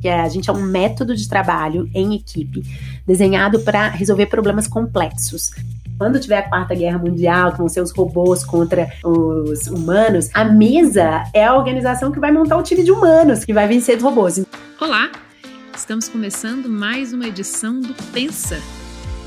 que é, a gente é um método de trabalho em equipe desenhado para resolver problemas complexos. Quando tiver a quarta guerra mundial, com seus robôs contra os humanos, a mesa é a organização que vai montar o time de humanos que vai vencer os robôs. Olá, estamos começando mais uma edição do Pensa.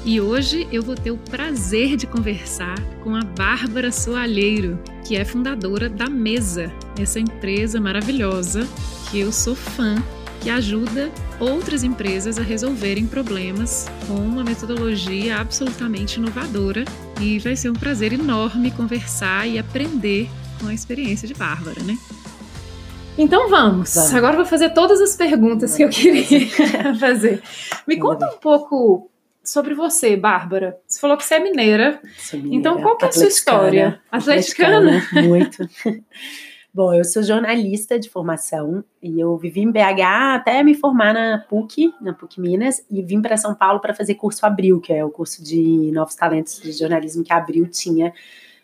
E hoje eu vou ter o prazer de conversar com a Bárbara Soalheiro, que é fundadora da Mesa, essa empresa maravilhosa que eu sou fã que ajuda outras empresas a resolverem problemas com uma metodologia absolutamente inovadora. E vai ser um prazer enorme conversar e aprender com a experiência de Bárbara, né? Então vamos. vamos. Agora vou fazer todas as perguntas que eu queria fazer. Me conta um pouco sobre você, Bárbara. Você falou que você é mineira. mineira então qual que é a sua história? Atleticana? Atleticana? Muito. Bom, eu sou jornalista de formação e eu vivi em BH até me formar na PUC, na PUC Minas, e vim para São Paulo para fazer curso Abril, que é o curso de novos talentos de jornalismo que a Abril tinha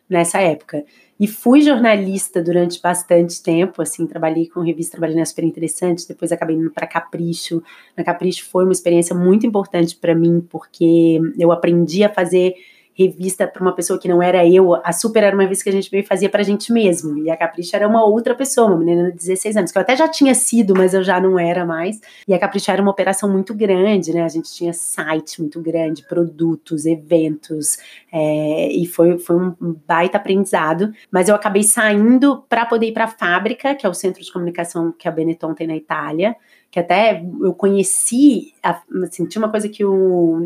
nessa época. E fui jornalista durante bastante tempo, assim, trabalhei com revista, trabalhei na Super Interessante, depois acabei indo para Capricho. Na Capricho foi uma experiência muito importante para mim, porque eu aprendi a fazer revista para uma pessoa que não era eu. A Super era uma revista que a gente veio fazia para a gente mesmo. E a Capricho era uma outra pessoa, uma menina de 16 anos, que eu até já tinha sido, mas eu já não era mais. E a Capricho era uma operação muito grande, né? A gente tinha site muito grande, produtos, eventos, é, e foi, foi um baita aprendizado. Mas eu acabei saindo para poder ir para a fábrica, que é o centro de comunicação que a Benetton tem na Itália que até eu conheci, assim, uma coisa que eu,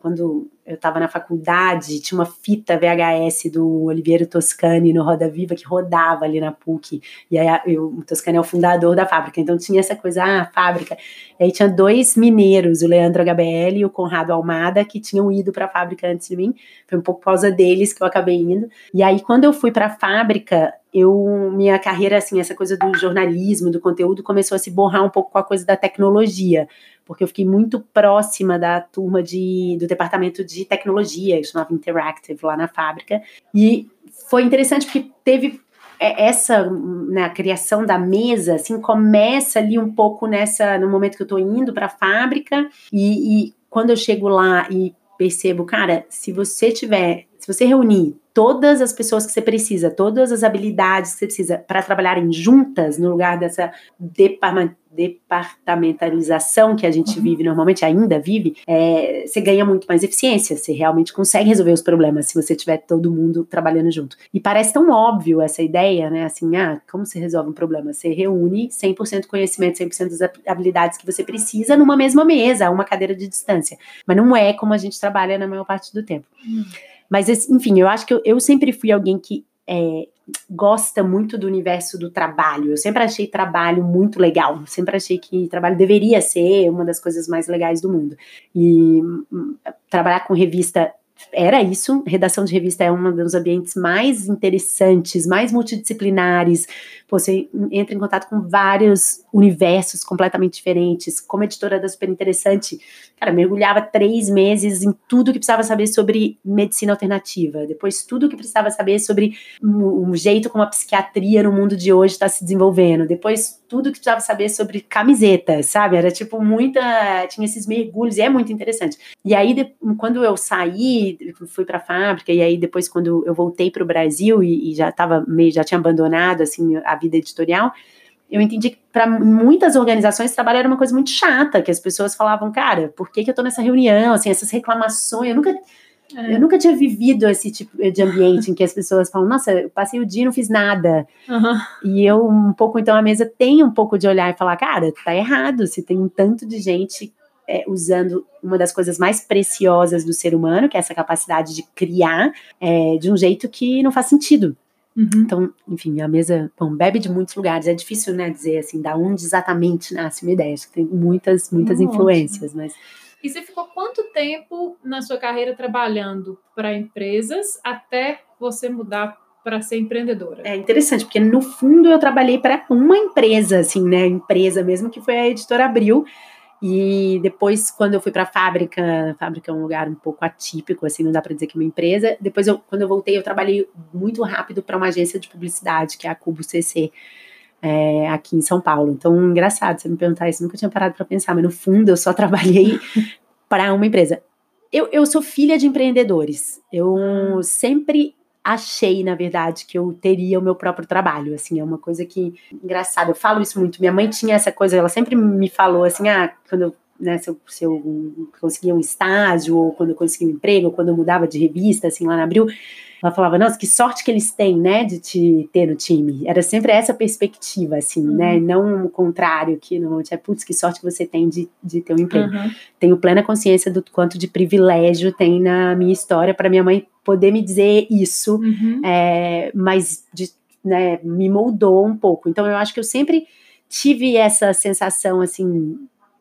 quando eu estava na faculdade, tinha uma fita VHS do Oliveira Toscani no Roda Viva que rodava ali na PUC, e aí eu, o Toscani é o fundador da fábrica, então tinha essa coisa, ah, fábrica, e aí tinha dois mineiros, o Leandro HBL e o Conrado Almada, que tinham ido para a fábrica antes de mim, foi um pouco por causa deles que eu acabei indo, e aí quando eu fui para a fábrica, eu minha carreira assim essa coisa do jornalismo do conteúdo começou a se borrar um pouco com a coisa da tecnologia porque eu fiquei muito próxima da turma de, do departamento de tecnologia que chamava Interactive lá na fábrica e foi interessante porque teve é, essa né, a criação da mesa assim começa ali um pouco nessa no momento que eu estou indo para a fábrica e, e quando eu chego lá e percebo cara se você tiver se você reunir todas as pessoas que você precisa, todas as habilidades que você precisa para trabalharem juntas no lugar dessa departamentalização que a gente uhum. vive normalmente, ainda vive, é, você ganha muito mais eficiência, você realmente consegue resolver os problemas se você tiver todo mundo trabalhando junto. E parece tão óbvio essa ideia, né? Assim, ah, como você resolve um problema? Você reúne 100% conhecimento, 100% das habilidades que você precisa numa mesma mesa, uma cadeira de distância. Mas não é como a gente trabalha na maior parte do tempo. Uhum. Mas, enfim, eu acho que eu, eu sempre fui alguém que é, gosta muito do universo do trabalho. Eu sempre achei trabalho muito legal. Sempre achei que trabalho deveria ser uma das coisas mais legais do mundo. E hum, trabalhar com revista era isso. Redação de revista é um dos ambientes mais interessantes, mais multidisciplinares. Você entra em contato com vários universos completamente diferentes. Como editora da Super Interessante, cara, mergulhava três meses em tudo que precisava saber sobre medicina alternativa. Depois, tudo que precisava saber sobre o jeito como a psiquiatria no mundo de hoje está se desenvolvendo. Depois, tudo que precisava saber sobre camisetas, sabe? Era tipo muita. Tinha esses mergulhos e é muito interessante. E aí, quando eu saí, fui para a fábrica, e aí depois, quando eu voltei para o Brasil e, e já estava meio. já tinha abandonado assim, a vida editorial eu entendi que para muitas organizações trabalho era uma coisa muito chata, que as pessoas falavam, cara, por que, que eu tô nessa reunião? Assim, essas reclamações, eu nunca. É. Eu nunca tinha vivido esse tipo de ambiente em que as pessoas falam, nossa, eu passei o dia e não fiz nada. Uhum. E eu, um pouco, então, a mesa tem um pouco de olhar e falar, cara, tá errado, se tem um tanto de gente é, usando uma das coisas mais preciosas do ser humano, que é essa capacidade de criar, é, de um jeito que não faz sentido. Uhum. Então, enfim, a mesa, bom, bebe de muitos lugares. É difícil, né, dizer assim, da onde exatamente nasce uma ideia. Acho que tem muitas, muitas influências, mas... E você ficou quanto tempo na sua carreira trabalhando para empresas até você mudar para ser empreendedora? É interessante, porque no fundo eu trabalhei para uma empresa, assim, né, empresa mesmo, que foi a Editora Abril, e depois, quando eu fui para a fábrica, a fábrica é um lugar um pouco atípico, assim, não dá para dizer que é uma empresa. Depois, eu, quando eu voltei, eu trabalhei muito rápido para uma agência de publicidade, que é a Cubo CC. é, aqui em São Paulo. Então, engraçado você me perguntar isso, nunca tinha parado para pensar, mas no fundo eu só trabalhei para uma empresa. Eu, eu sou filha de empreendedores. Eu hum. sempre achei, na verdade, que eu teria o meu próprio trabalho. Assim, é uma coisa que engraçado. Eu falo isso muito. Minha mãe tinha essa coisa. Ela sempre me falou assim, ah, quando eu né, se eu, se eu conseguia um estágio, ou quando eu conseguia um emprego, ou quando eu mudava de revista, assim, lá na Abril, ela falava, nossa, que sorte que eles têm, né, de te ter no time. Era sempre essa perspectiva, assim, né, uhum. né, não o contrário, que normalmente é, putz, que sorte que você tem de, de ter um emprego. Uhum. Tenho plena consciência do quanto de privilégio tem na minha história para minha mãe poder me dizer isso, uhum. é, mas de, né, me moldou um pouco. Então, eu acho que eu sempre tive essa sensação, assim,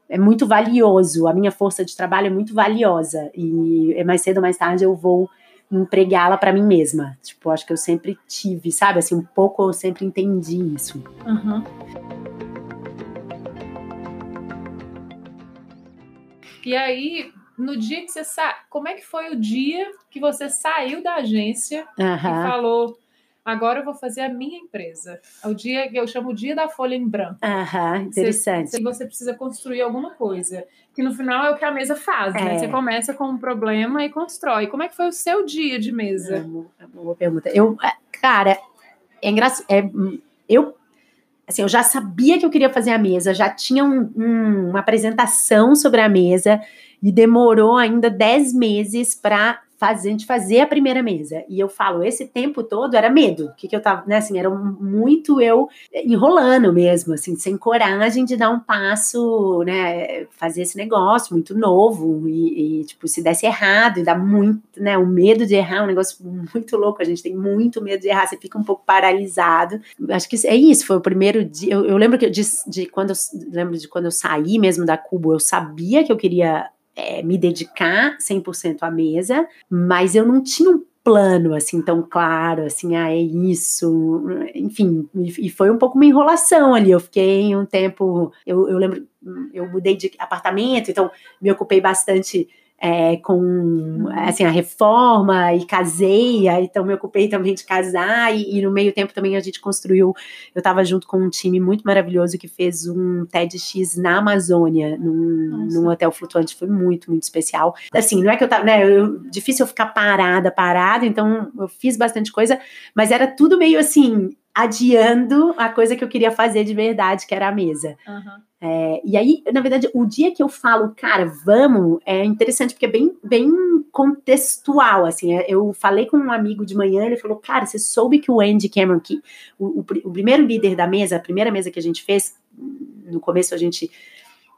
é muito valioso, a minha força de trabalho é muito valiosa, e é mais cedo ou mais tarde eu vou empregá-la para mim mesma. Tipo, acho que eu sempre tive, sabe? Assim, um pouco eu sempre entendi isso. Uhum. E aí, no dia que você sa... como é que foi o dia que você saiu da agência uhum. e falou agora eu vou fazer a minha empresa. É o dia que eu chamo o dia da folha em branco. Aham, interessante. Você, você precisa construir alguma coisa. Que no final é o que a mesa faz, né? é. né? Você começa com um problema e constrói. Como é que foi o seu dia de mesa? É uma, é boa pergunta. Eu, é, cara, é engraçado. É, eu assim, eu já sabia que eu queria fazer a mesa, já tinha um, um, uma apresentação sobre a mesa e demorou ainda 10 meses para fazer, a gente fazer a primeira mesa. E eu falo, esse tempo todo era medo. O que, que eu tava, né, assim, era muito eu enrolando mesmo, assim, sem coragem de dar um passo, né, fazer esse negócio muito novo e, e tipo, se desse errado e dá muito, né, o medo de errar é um negócio muito louco, a gente tem muito medo de errar, você fica um pouco paralisado. Acho que é isso, foi o primeiro dia, eu, eu lembro que de, de quando eu lembro de quando eu saí mesmo da Cubo, eu sabia que eu queria é, me dedicar 100% à mesa, mas eu não tinha um plano assim tão claro, assim, ah, é isso, enfim, e foi um pouco uma enrolação ali. Eu fiquei um tempo, eu, eu lembro, eu mudei de apartamento, então me ocupei bastante é, com uhum. assim, a reforma e casei, então me ocupei também de casar e, e, no meio tempo também a gente construiu, eu estava junto com um time muito maravilhoso que fez um TEDx na Amazônia, num, num hotel flutuante, foi muito, muito especial. Assim, não é que eu tava, né, eu, difícil eu ficar parada, parada, então eu fiz bastante coisa, mas era tudo meio assim, adiando a coisa que eu queria fazer de verdade, que era a mesa. Uhum. É, e aí, na verdade, o dia que eu falo, cara, vamos, é interessante porque é bem, bem contextual, assim. É, eu falei com um amigo de manhã, ele falou, cara, você soube que o Andy Cameron, que o, o, o primeiro líder da mesa, a primeira mesa que a gente fez, no começo a gente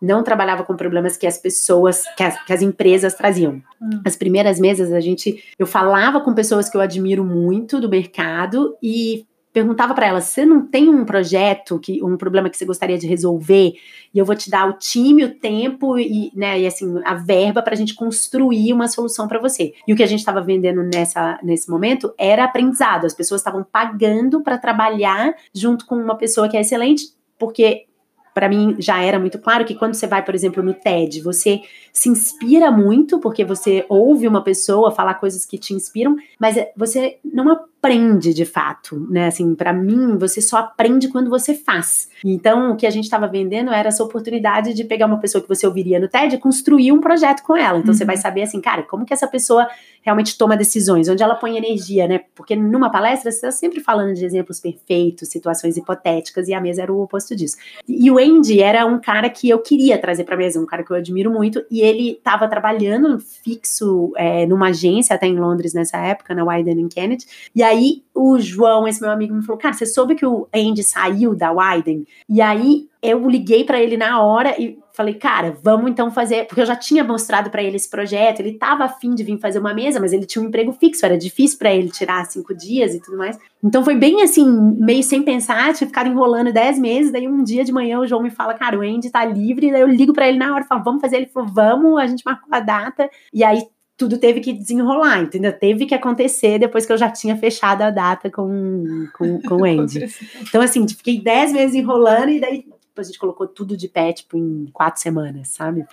não trabalhava com problemas que as pessoas, que as, que as empresas traziam. Hum. As primeiras mesas a gente, eu falava com pessoas que eu admiro muito do mercado e perguntava para ela: você não tem um projeto, que um problema que você gostaria de resolver? E eu vou te dar o time, o tempo e, né, e assim, a verba para a gente construir uma solução para você. E o que a gente estava vendendo nessa, nesse momento era aprendizado. As pessoas estavam pagando para trabalhar junto com uma pessoa que é excelente, porque para mim já era muito claro que quando você vai, por exemplo, no TED, você se inspira muito, porque você ouve uma pessoa falar coisas que te inspiram, mas você não aprende de fato, né? Assim, para mim, você só aprende quando você faz. Então, o que a gente estava vendendo era essa oportunidade de pegar uma pessoa que você ouviria no TED e construir um projeto com ela. Então, uhum. você vai saber assim, cara, como que essa pessoa realmente toma decisões, onde ela põe energia, né? Porque numa palestra você está sempre falando de exemplos perfeitos, situações hipotéticas, e a mesa era o oposto disso. E o Andy era um cara que eu queria trazer para mesa, um cara que eu admiro muito, e ele estava trabalhando fixo é, numa agência até em Londres nessa época, na Wyden Kennedy, e aí o João, esse meu amigo, me falou: Cara, você soube que o Andy saiu da Wyden? E aí eu liguei para ele na hora e falei, cara, vamos então fazer, porque eu já tinha mostrado para ele esse projeto, ele tava afim de vir fazer uma mesa, mas ele tinha um emprego fixo, era difícil para ele tirar cinco dias e tudo mais. Então foi bem assim, meio sem pensar, tinha ficado enrolando dez meses, daí um dia de manhã o João me fala, cara, o Andy tá livre, daí eu ligo para ele na hora, falo, vamos fazer, ele falou, vamos, a gente marcou a data, e aí tudo teve que desenrolar, entendeu? Teve que acontecer depois que eu já tinha fechado a data com, com, com o Andy. Então, assim, fiquei dez meses enrolando e daí a gente colocou tudo de pé, tipo, em quatro semanas, sabe?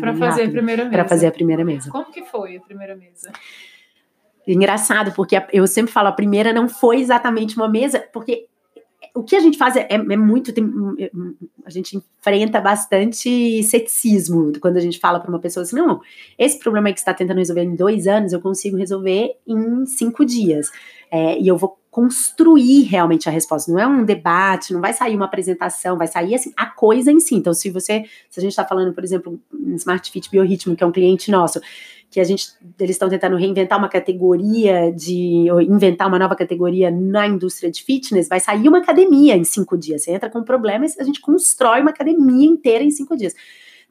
Para fazer rápido, a primeira mesa. Para fazer a primeira mesa. Como que foi a primeira mesa? Engraçado, porque eu sempre falo, a primeira não foi exatamente uma mesa, porque o que a gente faz é, é, é muito. Tem, a gente enfrenta bastante ceticismo quando a gente fala para uma pessoa assim: não, esse problema que você está tentando resolver em dois anos, eu consigo resolver em cinco dias. É, e eu vou construir realmente a resposta. Não é um debate, não vai sair uma apresentação, vai sair assim a coisa em si. Então, se você, se a gente está falando, por exemplo, em Smart Fit Biorritmo, que é um cliente nosso, que a gente, eles estão tentando reinventar uma categoria de, ou inventar uma nova categoria na indústria de fitness, vai sair uma academia em cinco dias. Você entra com um problema e a gente constrói uma academia inteira em cinco dias.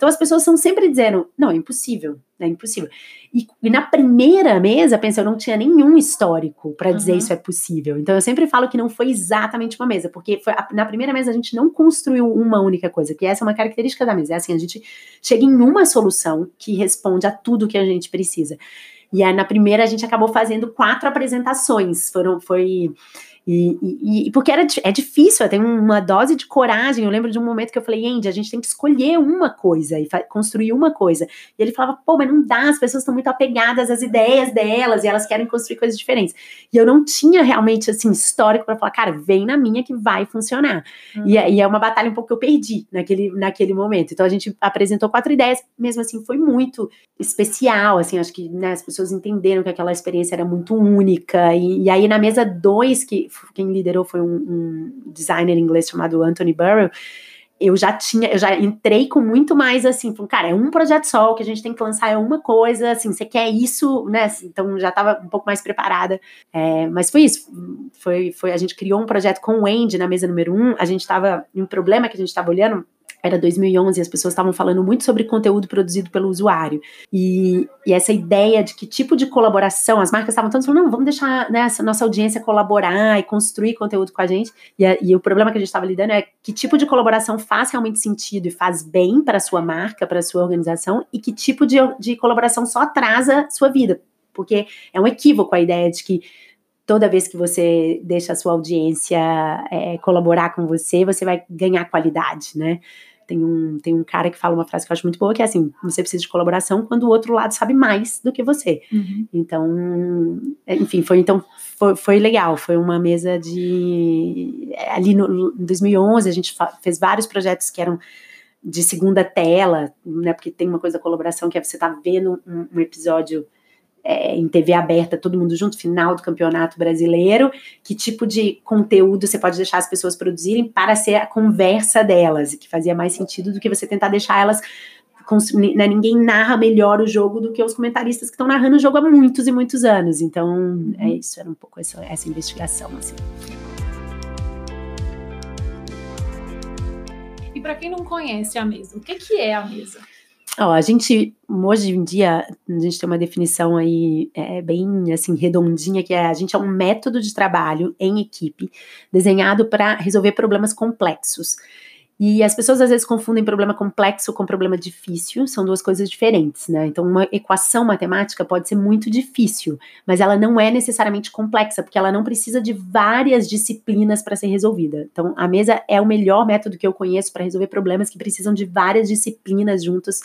Então as pessoas estão sempre dizendo, não, é impossível, é impossível. E, e na primeira mesa, pensa, eu não tinha nenhum histórico para dizer uhum. isso é possível. Então eu sempre falo que não foi exatamente uma mesa, porque a, na primeira mesa a gente não construiu uma única coisa, que essa é uma característica da mesa. É assim, a gente chega em uma solução que responde a tudo que a gente precisa. E aí, na primeira a gente acabou fazendo quatro apresentações. Foram, foi e, e, e, porque era, é difícil, tem uma dose de coragem. Eu lembro de um momento que eu falei, Andy, a gente tem que escolher uma coisa e construir uma coisa. E ele falava, pô, mas não dá, as pessoas estão muito apegadas às ideias delas e elas querem construir coisas diferentes. E eu não tinha realmente, assim, histórico para falar, cara, vem na minha que vai funcionar. Uhum. E, e, é uma batalha um pouco que eu perdi naquele, naquele momento. Então a gente apresentou quatro ideias, mesmo assim, foi muito especial, assim, acho que né, as pessoas entenderam que aquela experiência era muito única. E, e aí na mesa dois, que quem liderou foi um, um designer inglês chamado Anthony Burrell, eu já tinha, eu já entrei com muito mais assim, cara, é um projeto só, o que a gente tem que lançar é uma coisa, assim, você quer isso, né? Então já estava um pouco mais preparada. É, mas foi isso. Foi, foi, a gente criou um projeto com o Andy na mesa número um, a gente estava, um problema que a gente estava olhando era 2011 e as pessoas estavam falando muito sobre conteúdo produzido pelo usuário. E, e, essa ideia de que tipo de colaboração, as marcas estavam todas falando, não, vamos deixar né, essa nossa audiência colaborar e construir conteúdo com a gente. E, a, e o problema que a gente estava lidando é que tipo de colaboração faz realmente sentido e faz bem para a sua marca, para a sua organização, e que tipo de, de colaboração só atrasa sua vida. Porque é um equívoco a ideia de que toda vez que você deixa a sua audiência é, colaborar com você, você vai ganhar qualidade, né? Tem um, tem um cara que fala uma frase que eu acho muito boa, que é assim: você precisa de colaboração quando o outro lado sabe mais do que você. Uhum. Então, é, enfim, foi então foi, foi, legal. Foi uma mesa de. É, ali no, em 2011, a gente fez vários projetos que eram de segunda tela, né? Porque tem uma coisa da colaboração que é você tá vendo um, um episódio é, em TV aberta, todo mundo junto, final do campeonato brasileiro, que tipo de conteúdo você pode deixar as pessoas produzirem para ser a conversa delas, que fazia mais sentido do que você tentar deixar elas. Né, ninguém narra melhor o jogo do que os comentaristas que estão narrando o jogo há muitos e muitos anos. Então, é isso, era um pouco essa, essa investigação. Assim. E para quem não conhece a mesa, o que, que é a mesa? Ó, a gente, hoje em dia, a gente tem uma definição aí é, bem assim redondinha, que é a gente é um método de trabalho em equipe desenhado para resolver problemas complexos. E as pessoas às vezes confundem problema complexo com problema difícil, são duas coisas diferentes, né? Então, uma equação matemática pode ser muito difícil, mas ela não é necessariamente complexa, porque ela não precisa de várias disciplinas para ser resolvida. Então, a mesa é o melhor método que eu conheço para resolver problemas que precisam de várias disciplinas juntos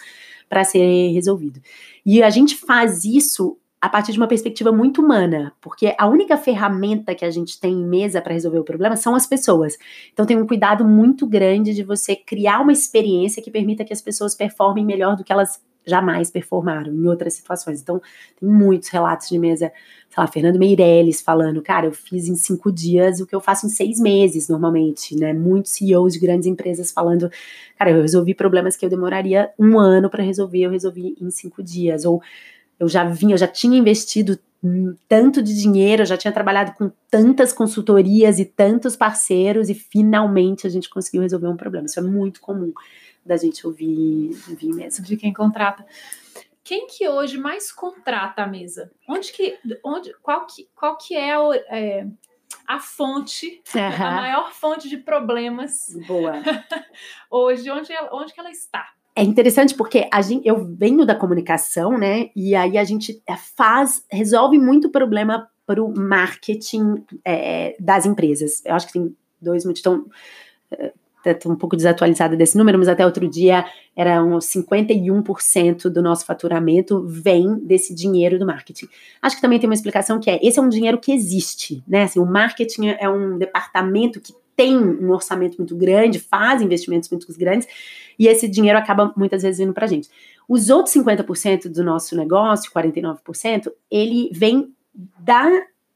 para ser resolvido. E a gente faz isso a partir de uma perspectiva muito humana, porque a única ferramenta que a gente tem em mesa para resolver o problema são as pessoas. Então tem um cuidado muito grande de você criar uma experiência que permita que as pessoas performem melhor do que elas jamais performaram em outras situações. Então tem muitos relatos de mesa, sei lá, Fernando Meirelles falando, cara, eu fiz em cinco dias o que eu faço em seis meses normalmente, né? Muitos CEOs de grandes empresas falando, cara, eu resolvi problemas que eu demoraria um ano para resolver, eu resolvi em cinco dias. Ou eu já vinha, eu já tinha investido tanto de dinheiro, eu já tinha trabalhado com tantas consultorias e tantos parceiros e finalmente a gente conseguiu resolver um problema. Isso é muito comum da gente ouvir, ouvir mesmo. De quem contrata. Quem que hoje mais contrata a mesa? Onde que, onde, qual que, qual que é, a, é a fonte, uhum. a maior fonte de problemas? Boa. hoje, onde, onde que ela está? É interessante porque a gente, eu venho da comunicação, né? E aí a gente é, faz, resolve muito problema para o marketing é, das empresas. Eu acho que tem dois motivos. Então, estou um pouco desatualizada desse número, mas até outro dia era uns 51% do nosso faturamento vem desse dinheiro do marketing. Acho que também tem uma explicação que é, esse é um dinheiro que existe, né? Assim, o marketing é um departamento que têm um orçamento muito grande, fazem investimentos muito grandes, e esse dinheiro acaba muitas vezes vindo para a gente. Os outros 50% do nosso negócio, 49%, ele vem da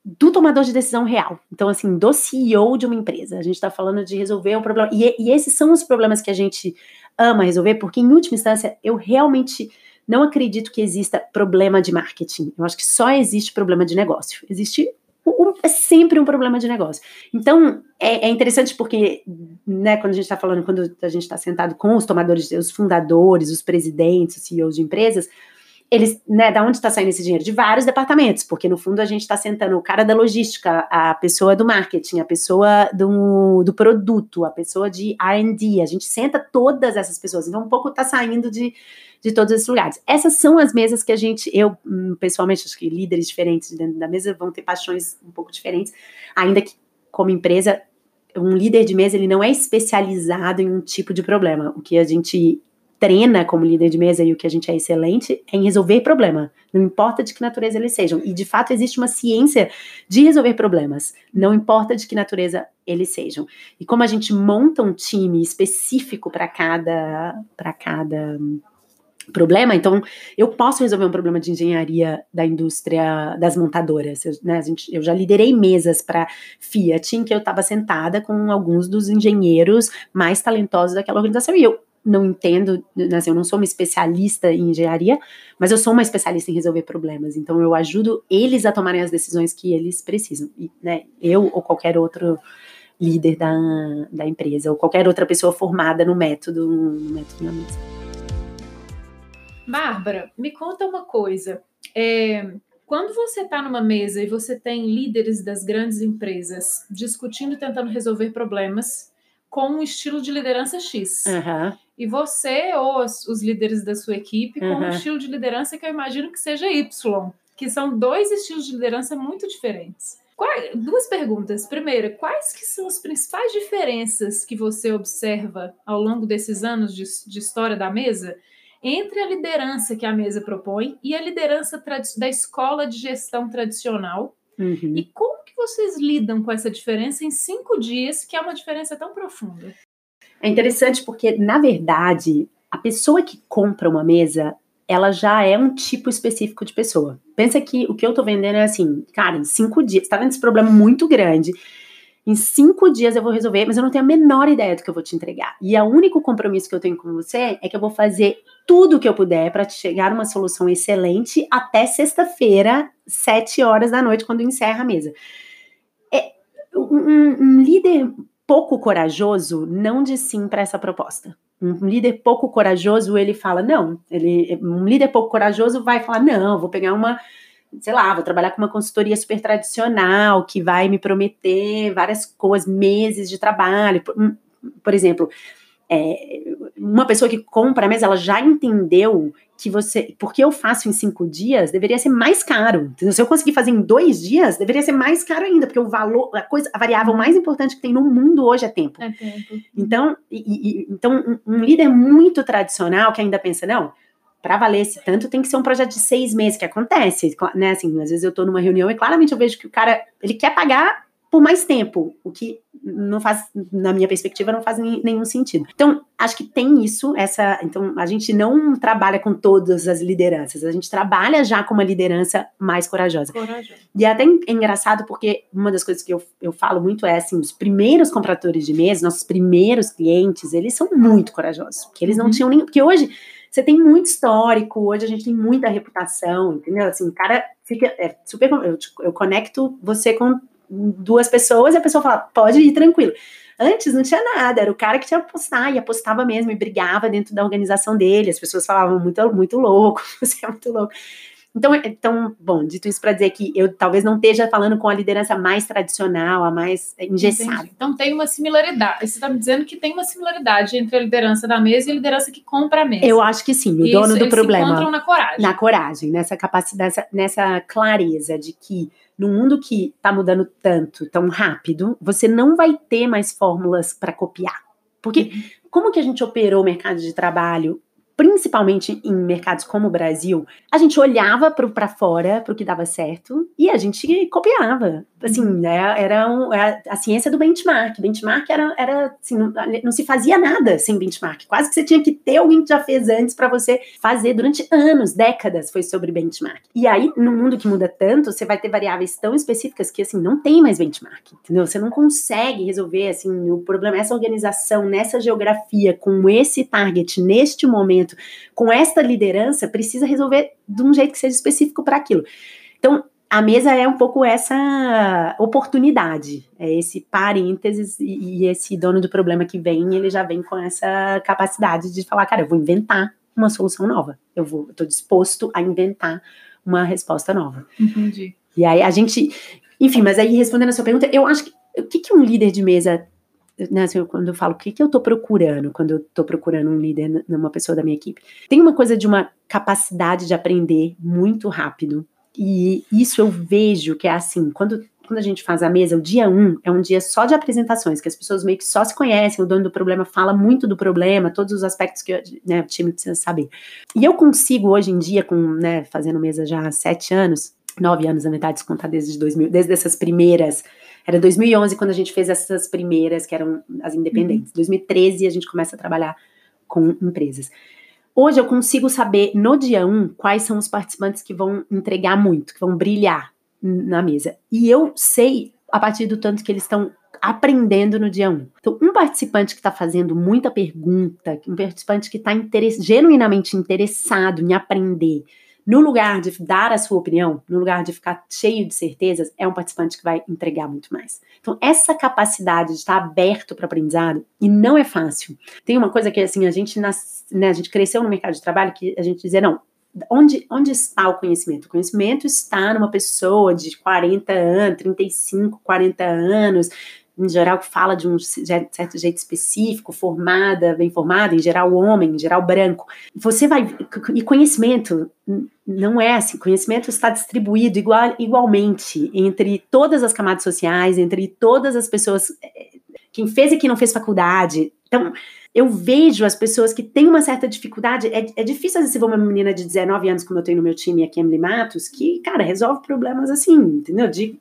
do tomador de decisão real. Então, assim, do CEO de uma empresa. A gente está falando de resolver o problema. E, e, esses são os problemas que a gente ama resolver, porque, em última instância, eu realmente não acredito que exista problema de marketing. Eu acho que só existe problema de negócio. Existe um, é sempre um problema de negócio. Então, é, é interessante porque, né, quando a gente está falando, quando a gente está sentado com os tomadores, os fundadores, os presidentes, os CEOs de empresas, eles, né, da onde está saindo esse dinheiro? De vários departamentos, porque no fundo a gente está sentando o cara da logística, a pessoa do marketing, a pessoa do, do produto, a pessoa de RD, a gente senta todas essas pessoas, então um pouco está saindo de, de todos esses lugares. Essas são as mesas que a gente, eu hum, pessoalmente, acho que líderes diferentes dentro da mesa vão ter paixões um pouco diferentes, ainda que como empresa, um líder de mesa ele não é especializado em um tipo de problema. O que a gente treina como líder de mesa e o que a gente é excelente é em resolver problema, não importa de que natureza eles sejam. E de fato existe uma ciência de resolver problemas, não importa de que natureza eles sejam. E como a gente monta um time específico para cada para cada problema, então eu posso resolver um problema de engenharia da indústria das montadoras. Eu, né, gente, eu já liderei mesas para Fiat em que eu estava sentada com alguns dos engenheiros mais talentosos daquela organização e eu não entendo, né, assim, eu não sou uma especialista em engenharia, mas eu sou uma especialista em resolver problemas. Então eu ajudo eles a tomarem as decisões que eles precisam. E, né, eu ou qualquer outro líder da, da empresa, ou qualquer outra pessoa formada no método, no método na mesa. Bárbara, me conta uma coisa. É, quando você está numa mesa e você tem líderes das grandes empresas discutindo e tentando resolver problemas com um estilo de liderança X. Uhum. E você ou os, os, líderes da sua equipe com uhum. um estilo de liderança que eu imagino que seja Y, que são dois estilos de liderança muito diferentes. Quais, duas perguntas. Primeiro, quais que são as principais diferenças que você observa ao longo desses anos de, de história da mesa entre a liderança que a mesa propõe e a liderança da escola de gestão tradicional? Uhum. E como que vocês lidam com essa diferença em cinco dias, que é uma diferença tão profunda? É interessante porque, na verdade, a pessoa que compra uma mesa, ela já é um tipo específico de pessoa. Pensa que o que eu tô vendendo é assim, cara, em cinco dias, tá vendo esse problema muito grande? Em cinco dias eu vou resolver, mas eu não tenho a menor ideia do que eu vou te entregar. E o único compromisso que eu tenho com você é que eu vou fazer tudo o que eu puder para te chegar uma solução excelente até sexta-feira, sete horas da noite, quando encerra a mesa. É, um, um líder pouco corajoso não diz sim para essa proposta. Um líder pouco corajoso, ele fala não. Ele, um líder pouco corajoso vai falar não, vou pegar uma sei lá, vou trabalhar com uma consultoria super tradicional que vai me prometer várias coisas, meses de trabalho. Por, hum, exemplo, é, uma pessoa que compra a mesa, ela já entendeu que você, porque eu faço em cinco dias, deveria ser mais caro. Entendeu? Se eu conseguir fazer em dois dias, deveria ser mais caro ainda, porque o valor, a coisa, a variável mais importante que tem no mundo hoje é tempo. É tempo. Então, e, e, então um, um líder muito tradicional que ainda pensa, não, para valer esse tanto, tem que ser um projeto de seis meses, que acontece, né? Assim, às vezes eu estou numa reunião e claramente eu vejo que o cara, ele quer pagar por mais tempo, o que não faz, na minha perspectiva, não faz nenhum sentido. Então, acho que tem isso, essa. Então, a gente não trabalha com todas as lideranças, a gente trabalha já com uma liderança mais corajosa. Corajosa. E é até engraçado, porque uma das coisas que eu, eu falo muito é assim: os primeiros compradores de mesa, nossos primeiros clientes, eles são muito corajosos, porque eles não uhum. tinham nem. Porque hoje você tem muito histórico, hoje a gente tem muita reputação, entendeu? Assim, o cara fica é super. Eu, eu conecto você com duas pessoas e a pessoa fala, pode ir tranquilo. Antes não tinha nada, era o cara que tinha apostar e apostava mesmo e brigava dentro da organização dele. As pessoas falavam muito, muito louco, você é muito louco. Então, então, bom, dito isso para dizer que eu talvez não esteja falando com a liderança mais tradicional, a mais engessada. Entendi. Então tem uma similaridade. Você está me dizendo que tem uma similaridade entre a liderança da mesa e a liderança que compra a mesa. Eu acho que sim, o dono do eles problema. Se encontram na coragem. Na coragem, nessa capacidade, nessa clareza de que no mundo que está mudando tanto, tão rápido, você não vai ter mais fórmulas para copiar. Porque uhum. como que a gente operou o mercado de trabalho principalmente em mercados como o Brasil, a gente olhava para fora, para o que dava certo, e a gente copiava. Assim, uhum. né, era, um, era a ciência do benchmark. Benchmark era, era assim, não, não, se fazia nada sem benchmark. Quase que você tinha que ter alguém que já fez antes para você fazer durante anos, décadas, foi sobre benchmark. E aí, no mundo que muda tanto, você vai ter variáveis tão específicas que, assim, não tem mais benchmark, entendeu? Você não consegue resolver, assim, o problema, essa organização, nessa geografia, com esse target, neste momento, com esta liderança, precisa resolver de um jeito que seja específico para aquilo. Então, a mesa é um pouco essa oportunidade, é esse parênteses e, e esse dono do problema que vem, ele já vem com essa capacidade de falar, cara, eu vou inventar uma solução nova. Eu vou, estou disposto a inventar uma resposta nova. Entendi. E aí a gente, enfim, mas aí respondendo a sua pergunta, eu acho que o que, que um líder de mesa né, assim, quando eu falo o que, que eu estou procurando, quando eu estou procurando um líder numa pessoa da minha equipe, tem uma coisa de uma capacidade de aprender muito rápido. E isso eu vejo que é assim, quando, quando a gente faz a mesa, o dia um é um dia só de apresentações, que as pessoas meio que só se conhecem, o dono do problema fala muito do problema, todos os aspectos que né, o time precisa saber. E eu consigo hoje em dia, com, né, fazendo mesa já há sete anos, nove anos na verdade, se contar desde 2000, desde essas primeiras era 2011 quando a gente fez essas primeiras, que eram as independentes. Uhum. 2013 a gente começa a trabalhar com empresas. Hoje eu consigo saber no dia 1 quais são os participantes que vão entregar muito, que vão brilhar na mesa. E eu sei a partir do tanto que eles estão aprendendo no dia 1. Então, um participante que está fazendo muita pergunta, um participante que está genuinamente interessado em aprender, no lugar de dar a sua opinião, no lugar de ficar cheio de certezas, é um participante que vai entregar muito mais. Então, essa capacidade de estar aberto para aprendizado, e não é fácil. Tem uma coisa que, assim, a gente, nas, né, a gente cresceu no mercado de trabalho que a gente dizia, não, onde, onde está o conhecimento? O conhecimento está numa pessoa de 40 anos, 35, 40 anos, em geral, fala de um certo jeito específico, formada, bem formada, em geral homem, em geral branco. Você vai. E conhecimento não é assim. Conhecimento está distribuído igual, igualmente entre todas as camadas sociais, entre todas as pessoas. Eh, quem fez e quem não fez faculdade. Então, eu vejo as pessoas que têm uma certa dificuldade. É, é difícil, às vezes, ver uma menina de 19 anos, como eu tenho no meu time aqui, Emily Matos, que, cara, resolve problemas assim, entendeu? De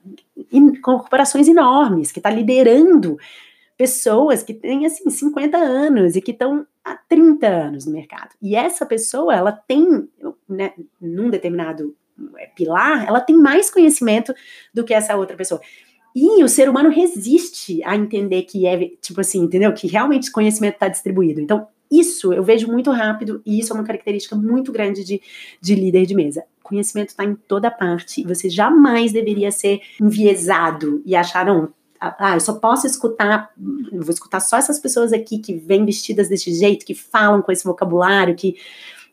in, corporações enormes, que está liderando pessoas que têm, assim, 50 anos e que estão há 30 anos no mercado. E essa pessoa, ela tem, né, num determinado é, pilar, ela tem mais conhecimento do que essa outra pessoa. E o ser humano resiste a entender que é, tipo assim, entendeu? Que realmente conhecimento está distribuído. Então, isso eu vejo muito rápido e isso é uma característica muito grande de, de líder de mesa. Conhecimento está em toda parte e você jamais deveria ser enviesado e achar, não, ah, eu só posso escutar, vou escutar só essas pessoas aqui que vêm vestidas desse jeito, que falam com esse vocabulário, que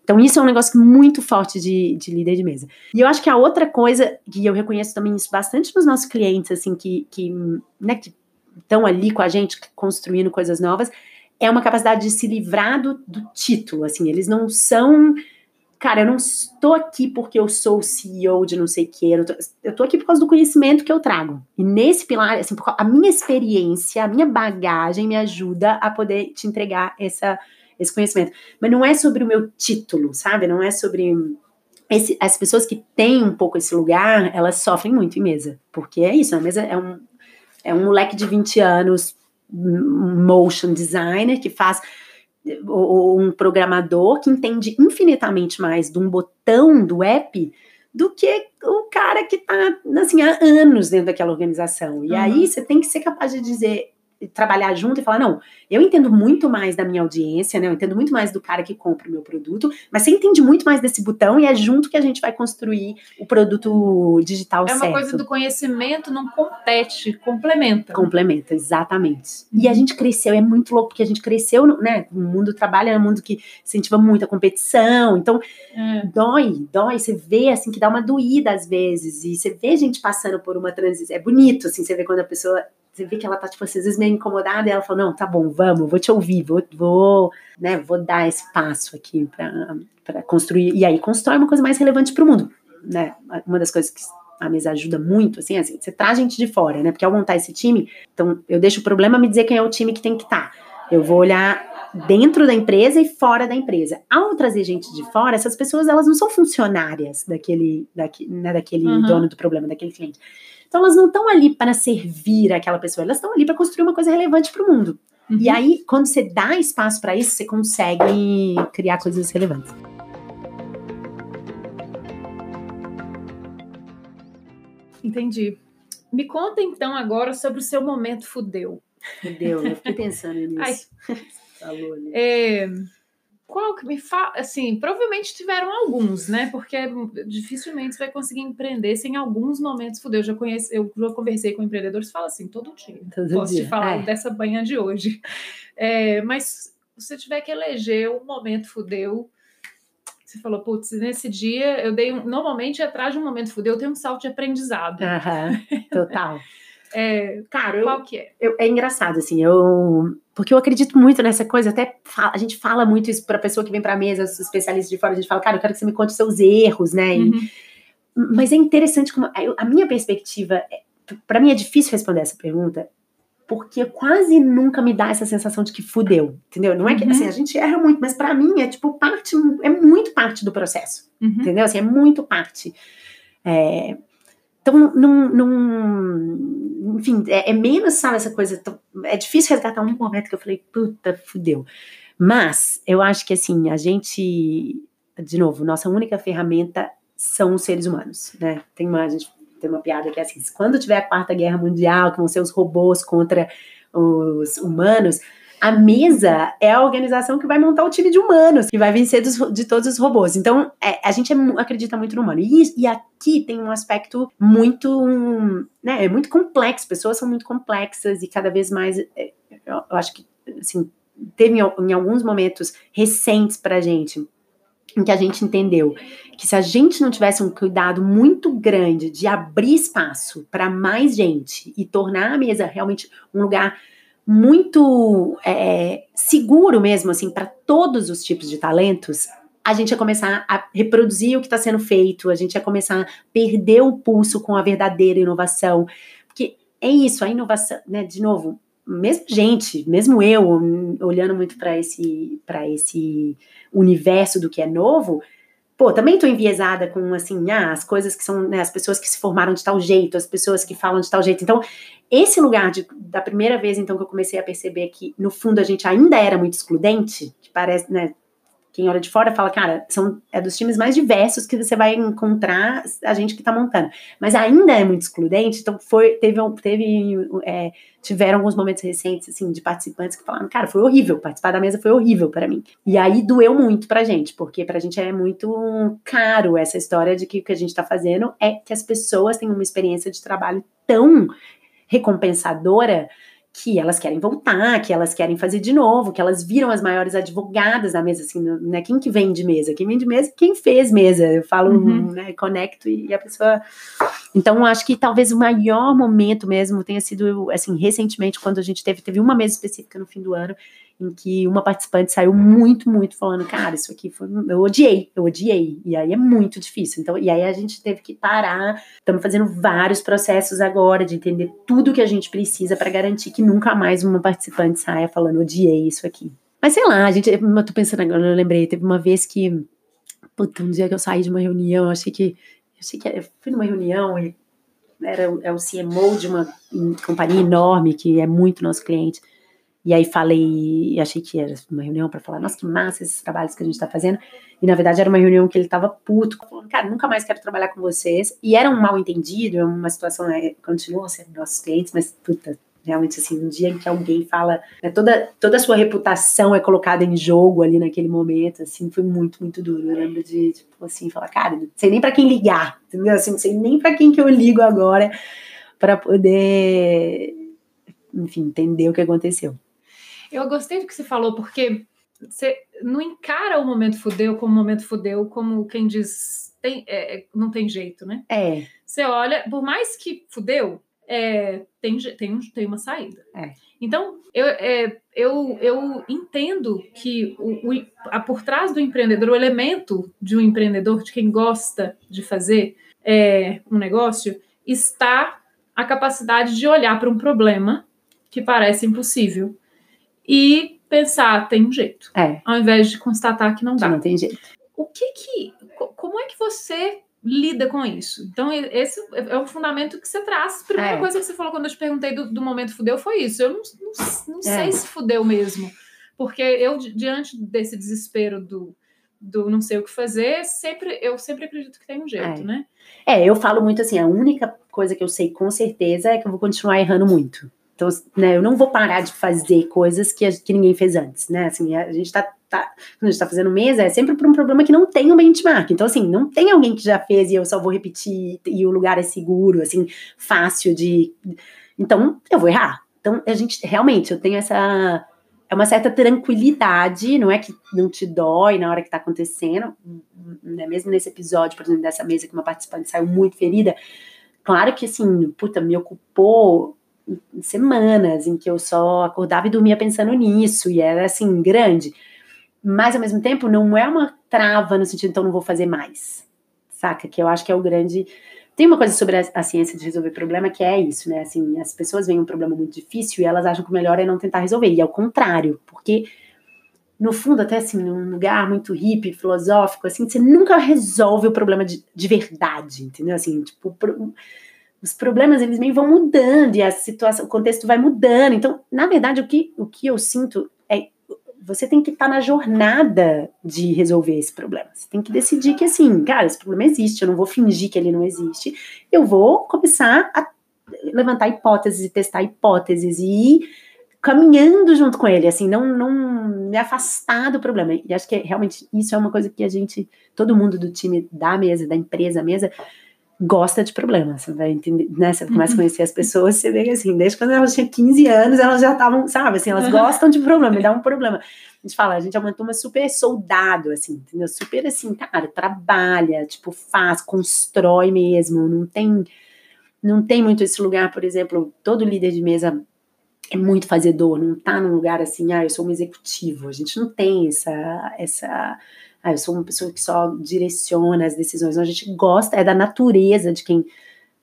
então, isso é um negócio muito forte de, de líder de mesa. E eu acho que a outra coisa, que eu reconheço também isso bastante nos nossos clientes, assim, que, que, né, que estão ali com a gente, construindo coisas novas, é uma capacidade de se livrar do, do título, assim, eles não são cara, eu não estou aqui porque eu sou o CEO de não sei o que, eu, tô aqui por causa do conhecimento que eu trago. E nesse pilar, assim, a minha experiência, a minha bagagem me ajuda a poder te entregar essa esse conhecimento. Mas não é sobre o meu título, sabe? Não é sobre. Esse, as pessoas que têm um pouco esse lugar, elas sofrem muito em mesa. Porque é isso, a mesa é um, é um moleque de 20 anos, motion designer, que faz ou um programador que entende infinitamente mais de um botão do app do que o cara que está assim, há anos dentro daquela organização. E uhum. aí você tem que ser capaz de dizer, trabalhar junto e falar, não, eu entendo muito mais da minha audiência, né? Eu entendo muito mais do cara que compra o meu produto, mas você entende muito mais desse botão e é junto que a gente vai construir o produto digital certo. É uma coisa do conhecimento, não compete, complementa. Complementa, exatamente. Uhum. E a gente cresceu, é muito louco, porque a gente cresceu, né? O mundo trabalha é um mundo que incentiva muito a competição, então é. dói, dói, você vê, assim, que dá uma doída às vezes, e você vê gente passando por uma transição, é bonito, assim, você vê quando a pessoa você vê que ela tá, tipo, às vezes meio incomodada, e ela fala, não, tá bom, vamos, vou te ouvir, vou, vou, né, vou dar esse passo aqui para construir, e aí constrói uma coisa mais relevante para o mundo, né, uma das coisas que a mesa ajuda muito, assim, assim, você traz gente de fora, né, porque ao montar esse time, então eu deixo o problema me dizer quem é o time que tem que estar, tá. Eu vou olhar dentro da empresa e fora da empresa. Ao trazer gente de fora, essas pessoas elas não são funcionárias daquele, daquele, né, daquele uhum. dono do problema, daquele cliente. Então elas não estão ali para servir aquela pessoa, elas estão ali para construir uma coisa relevante para o mundo. Uhum. E aí, quando você dá espaço para isso, você consegue criar coisas relevantes. Entendi. Me conta então agora sobre o seu momento fudeu. Fudeu, eu fiquei pensando nisso. Falou, né? É, qual que me fala? Assim, provavelmente tiveram alguns, né? Porque dificilmente você vai conseguir empreender sem alguns momentos fudeu. Eu já conheço, eu já conversei com empreendedores falo assim, todo dia. Todo Posso dia. te falar é. dessa banha de hoje. É, mas se você tiver que eleger um momento fudeu, você falou, putz, nesse dia eu dei um. Normalmente, atrás de um momento fudeu, eu tenho um salto de aprendizado. Uhum, total. é, Cara, qual eu, que é? Eu, é engraçado, assim, eu porque eu acredito muito nessa coisa, até fala, a gente fala muito isso para a pessoa que vem para a mesa, os especialistas de fora, a gente fala, cara, eu quero que você me conte os seus erros, né? Uhum. E, mas é interessante como a minha perspectiva, é, para mim é difícil responder essa pergunta, porque quase nunca me dá essa sensação de que fudeu, entendeu? Não é que uhum. assim, a gente erra muito, mas para mim é tipo parte, é muito parte do processo, uhum. entendeu? Assim, é muito parte. É, então, não, não, enfim, é, é, menos, sabe, essa coisa. é difícil resgatar um momento que eu falei, puta, fudeu. Mas eu acho que assim, a gente, de novo, nossa única ferramenta são os seres humanos, né? Tem uma, a gente tem uma piada que é assim: quando tiver a quarta guerra mundial, que vão ser os robôs contra os humanos, a mesa é a organização que vai montar o time de humanos, que vai vencer dos, de todos os robôs. Então, é, a gente é, acredita muito no humano. E, e, aqui tem um aspecto muito, né, é muito complexo. Pessoas são muito complexas e cada vez mais, é, eu, eu acho que, assim, teve em, em alguns momentos recentes pra gente, em que a gente entendeu que se a gente não tivesse um cuidado muito grande de abrir espaço para mais gente e tornar a mesa realmente um lugar muito é, seguro mesmo, assim, para todos os tipos de talentos, a gente ia começar a reproduzir o que está sendo feito, a gente ia começar a perder o pulso com a verdadeira inovação. Porque é isso, a inovação, né, de novo, mesmo gente, mesmo eu, olhando muito para esse, esse universo do que é novo, pô, também tô enviesada com, assim, ah, as coisas que são, né, as pessoas que se formaram de tal jeito, as pessoas que falam de tal jeito. Então, esse lugar de, da primeira vez, então, que eu comecei a perceber que, no fundo, a gente ainda era muito excludente, que parece, né, quem olha de fora fala, cara, são, é dos times mais diversos que você vai encontrar a gente que tá montando. Mas ainda é muito excludente, então foi, teve, teve é, tiveram alguns momentos recentes, assim, de participantes que falaram, cara, foi horrível, participar da mesa foi horrível para mim. E aí doeu muito pra gente, porque pra gente é muito caro essa história de que o que a gente tá fazendo é que as pessoas tenham uma experiência de trabalho tão recompensadora que elas querem voltar, que elas querem fazer de novo, que elas viram as maiores advogadas da mesa, assim, né? Quem que vem de mesa? Quem vem de mesa quem fez mesa. Eu falo, uhum. né, conecto e a pessoa. Então, acho que talvez o maior momento mesmo tenha sido, assim, recentemente, quando a gente teve, teve uma mesa específica no fim do ano, em que uma participante saiu muito, muito falando, cara, isso aqui foi, eu odiei, eu odiei, e aí é muito difícil, então, e aí a gente teve que parar, estamos fazendo vários processos agora de entender tudo que a gente precisa para garantir que nunca mais uma participante saia falando, odiei isso aqui. Mas sei lá, a gente, eu tô pensando agora, eu lembrei, teve uma vez que, puta, um dia que eu saí de uma reunião, achei que, achei que, eu fui numa reunião e era é o CMO de uma companhia enorme que é muito nosso cliente, e aí falei, achei que era uma reunião para falar, nossa, que massa esses trabalhos que a gente está fazendo. E na verdade era uma reunião que ele estava puto, falando, cara, nunca mais quero trabalhar com vocês. E era um mal entendido, é uma situação, né, continua sendo nossos clientes, mas puta, realmente assim, um dia em que alguém fala, né, toda, toda a sua reputação é colocada em jogo ali naquele momento, assim, foi muito, muito duro. Eu lembro de, tipo assim, falar, cara, não sei nem para quem ligar, entendeu? Assim, não sei nem para quem que eu ligo agora para poder, enfim, entender o que aconteceu. Eu gostei do que você falou, porque você não encara o momento fudeu como momento fudeu, como quem diz tem, é, é, não tem jeito, né? É. Você olha, por mais que fudeu, é, tem, tem, tem uma saída. É. Então, eu, é, eu, eu entendo que o, o, a, por trás do empreendedor, o elemento de um empreendedor, de quem gosta de fazer é, um negócio, está a capacidade de olhar para um problema que parece impossível e pensar, tem um jeito. É. Ao invés de constatar que não dá. Que não tem jeito. O que que. Como é que você lida com isso? Então, esse é o fundamento que você traz. A primeira É. coisa que você falou quando eu te perguntei do, do momento fudeu foi isso. Eu não, não, não É. sei se fudeu mesmo. Porque eu, di- diante desse desespero do, do não sei o que fazer, sempre, eu sempre acredito que tem um jeito, É. né? É, eu falo muito assim, a única coisa que eu sei com certeza é que eu vou continuar errando muito. Então, né, eu não vou parar de fazer coisas que, que ninguém fez antes, né? Assim, a gente tá, tá a gente tá fazendo mesa, é sempre por um problema que não tem um benchmark. Então, assim, não tem alguém que já fez e eu só vou repetir e o lugar é seguro, assim, fácil de. Então, eu vou errar. Então, a gente, realmente, eu tenho essa. É uma certa tranquilidade, não é que não te dói na hora que tá acontecendo, né? Mesmo nesse episódio, por exemplo, dessa mesa que uma participante saiu muito ferida. Claro que, assim, puta, me ocupou semanas em que eu só acordava e dormia pensando nisso, e era assim, grande. Mas ao mesmo tempo não é uma trava no sentido, então não vou fazer mais. Saca? Que eu acho que é o grande. Tem uma coisa sobre a, ciência de resolver problema que é isso, né? Assim, as pessoas veem um problema muito difícil e elas acham que o melhor é não tentar resolver. E é o contrário, porque no fundo, até assim, num lugar muito hippie, filosófico, assim, você nunca resolve o problema de, de verdade, entendeu? Assim, tipo, os problemas eles meio vão mudando e a situação, o contexto vai mudando. Então, na verdade, o que, o que eu sinto é você tem que estar na jornada de resolver esse problema. Você tem que decidir que assim, cara, esse problema existe, eu não vou fingir que ele não existe. Eu vou começar a levantar hipóteses e testar hipóteses e ir caminhando junto com ele, assim, não, não me afastar do problema. E acho que realmente isso é uma coisa que a gente, todo mundo do time da mesa, da empresa mesa, gosta de problemas. Você vai entender, né? Você começa a conhecer as pessoas, você vê que assim, desde quando elas tinham 15 anos, elas já estavam, sabe, assim, elas gostam de problema, me dá um problema. A gente fala, a gente é uma turma super soldado, assim, entendeu? Super assim, cara, trabalha, tipo, faz, constrói mesmo, não tem, não tem muito esse lugar, por exemplo, todo líder de mesa é muito fazedor, não tá num lugar assim, ah, eu sou um executivo. A gente não tem essa, essa, ah, eu sou uma pessoa que só direciona as decisões. Não, a gente gosta, é da natureza de quem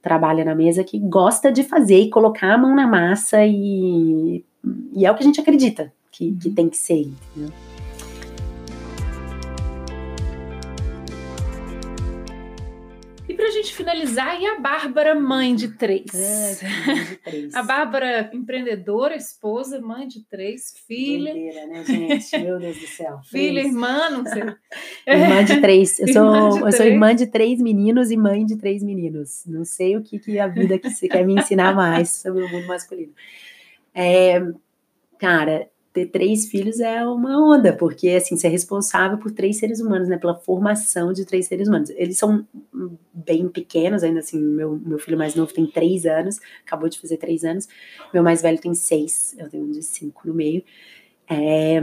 trabalha na mesa que gosta de fazer e colocar a mão na massa e, e é o que a gente acredita que, que tem que ser, entendeu? Gente finalizar, e a Bárbara, mãe de três? de três. A Bárbara, empreendedora, esposa, mãe de três, filha. Doideira, né, gente? Meu Deus do céu. Filha, irmã, não sei. Irmã de três. Eu sou, Irmã de eu sou três. irmã de três meninos e mãe de três meninos. Não sei o que, que a vida que você quer me ensinar mais sobre o mundo masculino. É, cara, ter três filhos é uma onda, porque assim, você é responsável por três seres humanos, né? Pela formação de três seres humanos. Eles são bem pequenos, ainda assim, meu, meu filho mais novo tem três anos, acabou de fazer três anos, meu mais velho tem seis, eu tenho um de cinco no meio. É,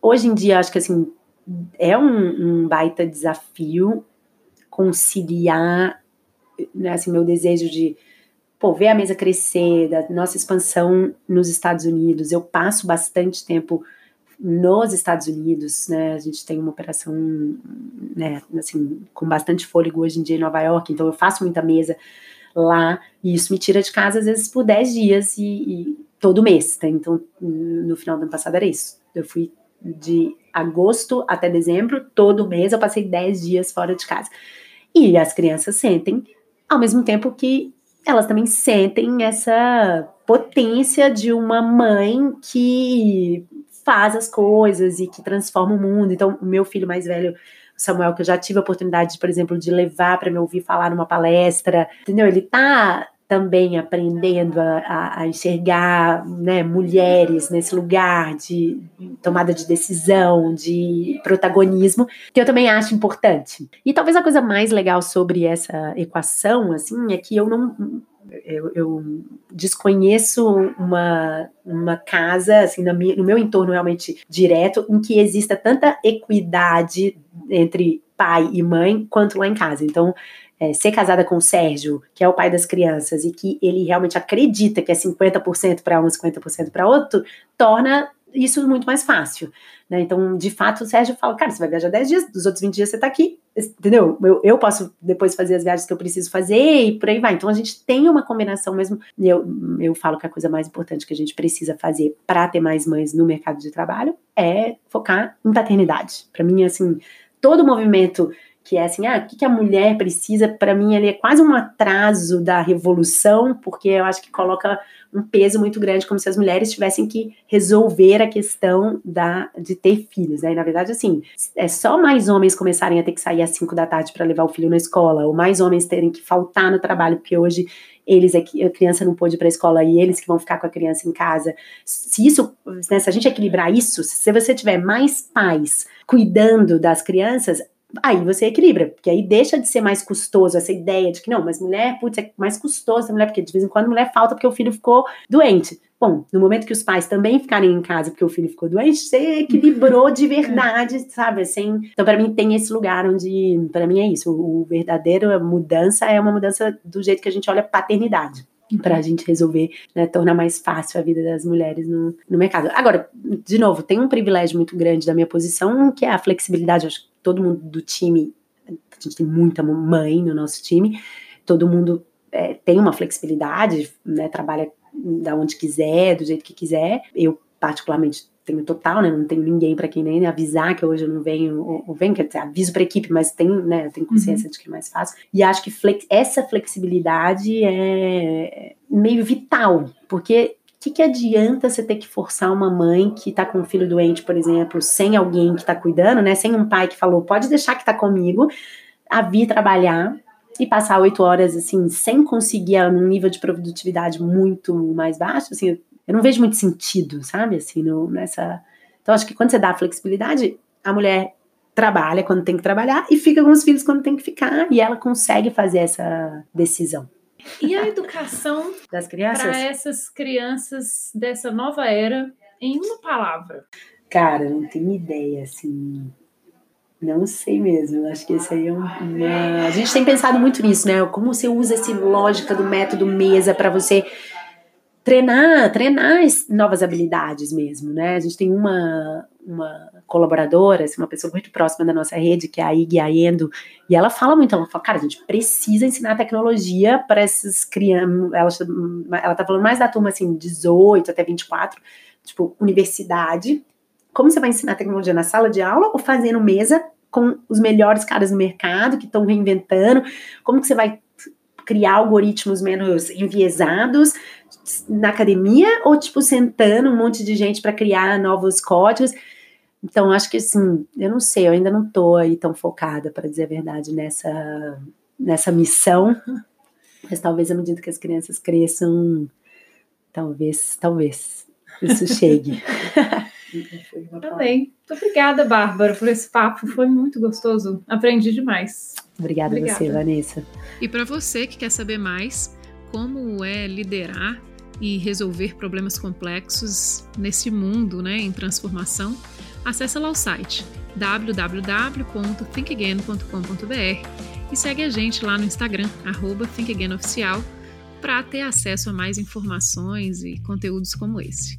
hoje em dia, acho que assim, é um, um baita desafio conciliar né, assim, meu desejo de pô, ver a mesa crescer, da nossa expansão nos Estados Unidos. Eu passo bastante tempo nos Estados Unidos, né? A gente tem uma operação, né, assim, com bastante fôlego hoje em dia em Nova York, então eu faço muita mesa lá e isso me tira de casa às vezes por 10 dias e, e todo mês, tá? Então, no final do ano passado era isso. Eu fui de agosto até dezembro, todo mês eu passei 10 dias fora de casa. E as crianças sentem, ao mesmo tempo que elas também sentem essa potência de uma mãe que faz as coisas e que transforma o mundo. Então, o meu filho mais velho, Samuel, que eu já tive a oportunidade, por exemplo, de levar para me ouvir falar numa palestra, entendeu? Ele tá também aprendendo a, a, a enxergar né, mulheres nesse lugar de tomada de decisão, de protagonismo, que eu também acho importante. E talvez a coisa mais legal sobre essa equação, assim, é que eu não eu, eu desconheço uma, uma casa, assim, no meu, no meu entorno realmente direto, em que exista tanta equidade entre pai e mãe quanto lá em casa. Então, é, ser casada com o Sérgio, que é o pai das crianças, e que ele realmente acredita que é 50% para um, 50% para outro, torna isso muito mais fácil. Né? Então, de fato, o Sérgio fala: cara, você vai viajar 10 dias, dos outros 20 dias você está aqui, entendeu? Eu, eu posso depois fazer as viagens que eu preciso fazer e por aí vai. Então a gente tem uma combinação mesmo. Eu, eu falo que a coisa mais importante que a gente precisa fazer para ter mais mães no mercado de trabalho é focar em paternidade. Para mim, assim, todo movimento que é assim, ah, o que, que a mulher precisa, para mim ele é quase um atraso da revolução, porque eu acho que coloca um peso muito grande, como se as mulheres tivessem que resolver a questão da, de ter filhos, né? E, na verdade, assim, é só mais homens começarem a ter que sair às 5 da tarde para levar o filho na escola, ou mais homens terem que faltar no trabalho, porque hoje eles é a criança não pôde ir para a escola e eles que vão ficar com a criança em casa. Se isso, né, se a gente equilibrar isso, se você tiver mais pais cuidando das crianças, aí você equilibra, porque aí deixa de ser mais custoso essa ideia de que não, mas mulher, putz, é mais custoso a mulher, porque de vez em quando a mulher falta porque o filho ficou doente. Bom, no momento que os pais também ficarem em casa porque o filho ficou doente, você equilibrou de verdade, sabe? Assim, então, para mim, tem esse lugar onde, para mim, é isso. O verdadeiro mudança é uma mudança do jeito que a gente olha paternidade para a gente resolver, né, tornar mais fácil a vida das mulheres no, no mercado. Agora, de novo, tem um privilégio muito grande da minha posição, que é a flexibilidade. Acho que todo mundo do time, a gente tem muita mãe no nosso time, todo mundo é, tem uma flexibilidade, né, trabalha da onde quiser, do jeito que quiser. Eu, particularmente, tenho total, né? Não tenho ninguém para quem nem avisar que hoje eu não venho, ou, ou venho, quer dizer, aviso para a equipe, mas tenho, né, tenho consciência uhum. de que é mais fácil. E acho que flex, essa flexibilidade é meio vital, porque o que, que adianta você ter que forçar uma mãe que tá com um filho doente, por exemplo, sem alguém que tá cuidando, né? Sem um pai que falou, pode deixar que tá comigo, a vir trabalhar e passar oito horas assim, sem conseguir um nível de produtividade muito mais baixo, assim, eu não vejo muito sentido, sabe? Assim, no, nessa. Então, acho que quando você dá flexibilidade, a mulher trabalha quando tem que trabalhar e fica com os filhos quando tem que ficar, e ela consegue fazer essa decisão. E a educação das crianças? Para essas crianças dessa nova era, em uma palavra. Cara, não tenho ideia, assim. Não sei mesmo. Acho que esse aí é uma. A gente tem pensado muito nisso, né? Como você usa essa lógica do método mesa para você treinar, treinar novas habilidades mesmo, né? A gente tem uma, uma colaboradora, assim, uma pessoa muito próxima da nossa rede, que é a Ig Aendo, e ela fala muito, ela fala, cara, a gente precisa ensinar tecnologia para essas crianças, ela, ela tá falando mais da turma, assim, 18 até 24, tipo, universidade, como você vai ensinar tecnologia na sala de aula ou fazendo mesa com os melhores caras do mercado que estão reinventando, como que você vai criar algoritmos menos enviesados, na academia ou tipo sentando um monte de gente para criar novos códigos. Então acho que assim, eu não sei, eu ainda não tô aí tão focada para dizer a verdade nessa nessa missão. Mas talvez à medida que as crianças cresçam, talvez, talvez isso chegue. Também. Muito obrigada, Bárbara, por esse papo. Foi muito gostoso. Aprendi demais. Obrigada, Obrigada. a você, Vanessa. E para você que quer saber mais como é liderar e resolver problemas complexos nesse mundo né, em transformação, acesse lá o site www.thinkagain.com.br e segue a gente lá no Instagram, ThinkAgainOficial, para ter acesso a mais informações e conteúdos como esse.